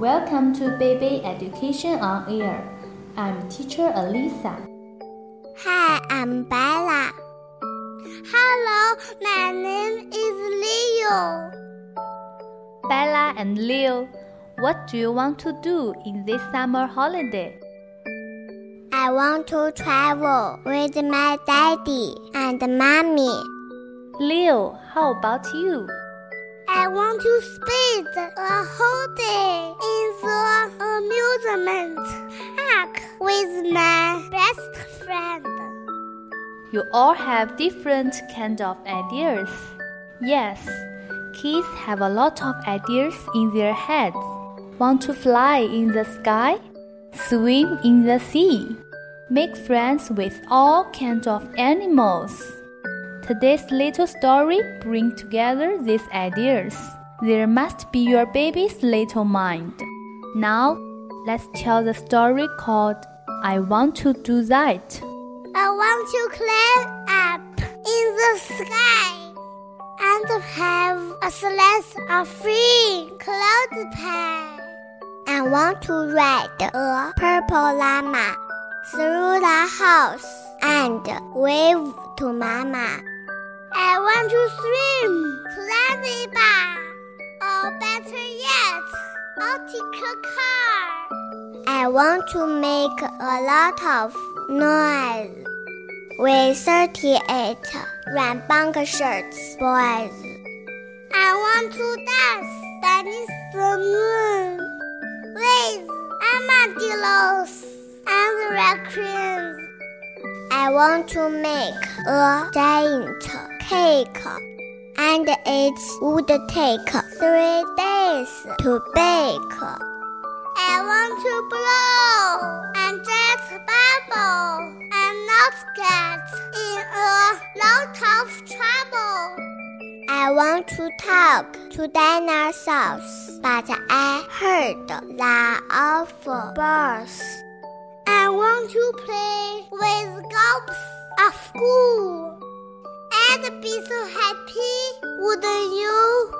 Welcome to Baby Education on Air. I'm teacher Alisa. Hi, I'm Bella. Hello, my name is Leo. Bella and Leo, what do you want to do in this summer holiday? I want to travel with my daddy and mommy. Leo, how about you? I want to spend a whole day in the amusement park with my best friend. You all have different kind of ideas. Yes, kids have a lot of ideas in their heads. Want to fly in the sky? Swim in the sea? Make friends with all kinds of animals. Today's little story brings together these ideas. There must be your baby's little mind. Now, let's tell the story called I Want to Do That. I want to climb up in the sky and have a slice of free cloud pie. I want to ride a purple llama through the house and wave to mama. I want to swim to Zanzibar, or better yet, Arctic car. I want to make a lot of noise with 38 rambunctious boys. I want to dance beneath the moon with armadillos and raccoons. I want to make a giant cake and it would take three days to bake. I want to blow and jet bubble and not get in a lot of trouble. I want to talk to dinosaurs, but I heard the awful birds. I want to play with gobs at school and be so happy, wouldn't you?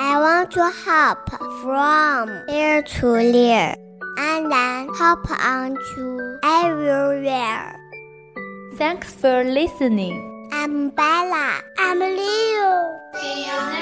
I want to hop from ear to ear and then hop onto everywhere. Thanks for listening. I'm Bella. I'm Leo.